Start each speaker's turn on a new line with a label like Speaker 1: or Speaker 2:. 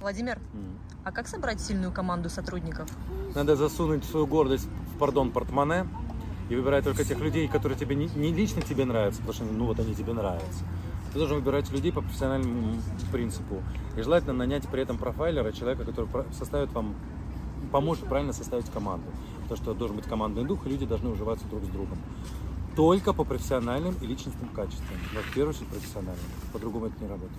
Speaker 1: Владимир,
Speaker 2: mm.
Speaker 1: а как собрать сильную команду сотрудников?
Speaker 2: Надо засунуть свою гордость в, пардон, портмоне и выбирать только тех людей, которые тебе не, не лично тебе нравятся, потому что ну вот они тебе нравятся. Ты должен выбирать людей по профессиональному принципу. И желательно нанять при этом профайлера, человека, который составит вам, поможет правильно составить команду. Потому что должен быть командный дух, и люди должны уживаться друг с другом. Только по профессиональным и личностным качествам. Но в первую очередь профессиональным. По-другому это не работает.